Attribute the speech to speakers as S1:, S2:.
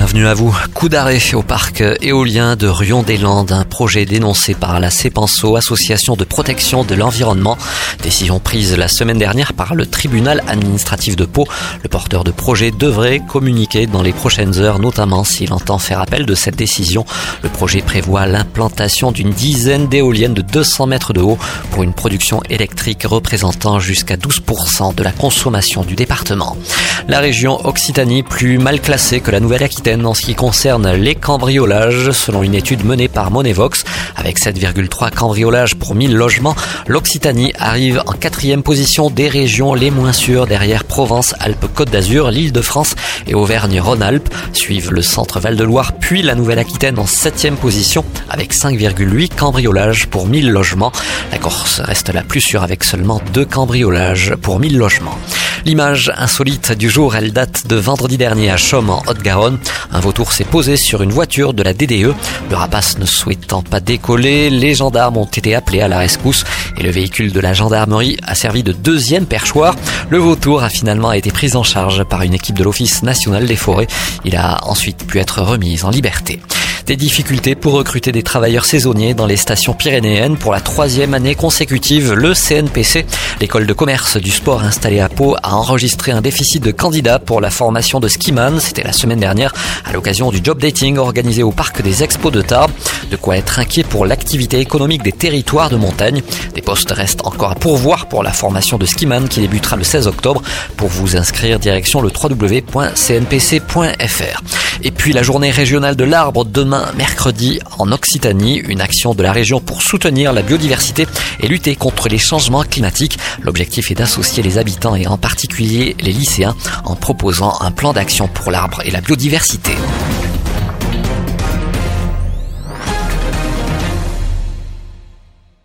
S1: Bienvenue à vous. Coup d'arrêt au parc éolien de Rion-des-Landes, un projet dénoncé par la CEPANSO, Association de protection de l'environnement. Décision prise la semaine dernière par le tribunal administratif de Pau. Le porteur de projet devrait communiquer dans les prochaines heures, notamment s'il entend faire appel de cette décision. Le projet prévoit l'implantation d'une dizaine d'éoliennes de 200 mètres de haut pour une production électrique représentant jusqu'à 12% de la consommation du département. La région Occitanie, plus mal classée que la Nouvelle-Aquitaine, en ce qui concerne les cambriolages. Selon une étude menée par Monevox, avec 7,3 cambriolages pour 1000 logements, l'Occitanie arrive en quatrième position des régions les moins sûres derrière Provence, Alpes-Côte d'Azur, l'Île-de-France et Auvergne-Rhône-Alpes. Suivent le centre Val-de-Loire puis la Nouvelle-Aquitaine en septième position avec 5,8 cambriolages pour 1000 logements. La Corse reste la plus sûre avec seulement 2 cambriolages pour 1000 logements. L'image insolite du jour, elle date de vendredi dernier à Chaume en Haute-Garonne. Un vautour s'est posé sur une voiture de la DDE. Le rapace ne souhaitant pas décoller, les gendarmes ont été appelés à la rescousse et le véhicule de la gendarmerie a servi de deuxième perchoir. Le vautour a finalement été pris en charge par une équipe de l'Office national des forêts. Il a ensuite pu être remis en liberté. Des difficultés pour recruter des travailleurs saisonniers dans les stations pyrénéennes pour la troisième année consécutive. Le CNPC, l'école de commerce du sport installée à Pau, a enregistré un déficit de candidats pour la formation de skiman. C'était la semaine dernière à l'occasion du job dating organisé au parc des Expos de Tarbes. De quoi être inquiet pour l'activité économique des territoires de montagne. Des postes restent encore à pourvoir pour la formation de skiman qui débutera le 16 octobre. Pour vous inscrire, direction le www.cnpc.fr. Et puis la journée régionale de l'arbre demain mercredi en Occitanie, une action de la région pour soutenir la biodiversité et lutter contre les changements climatiques. L'objectif est d'associer les habitants et en particulier les lycéens en proposant un plan d'action pour l'arbre et la biodiversité.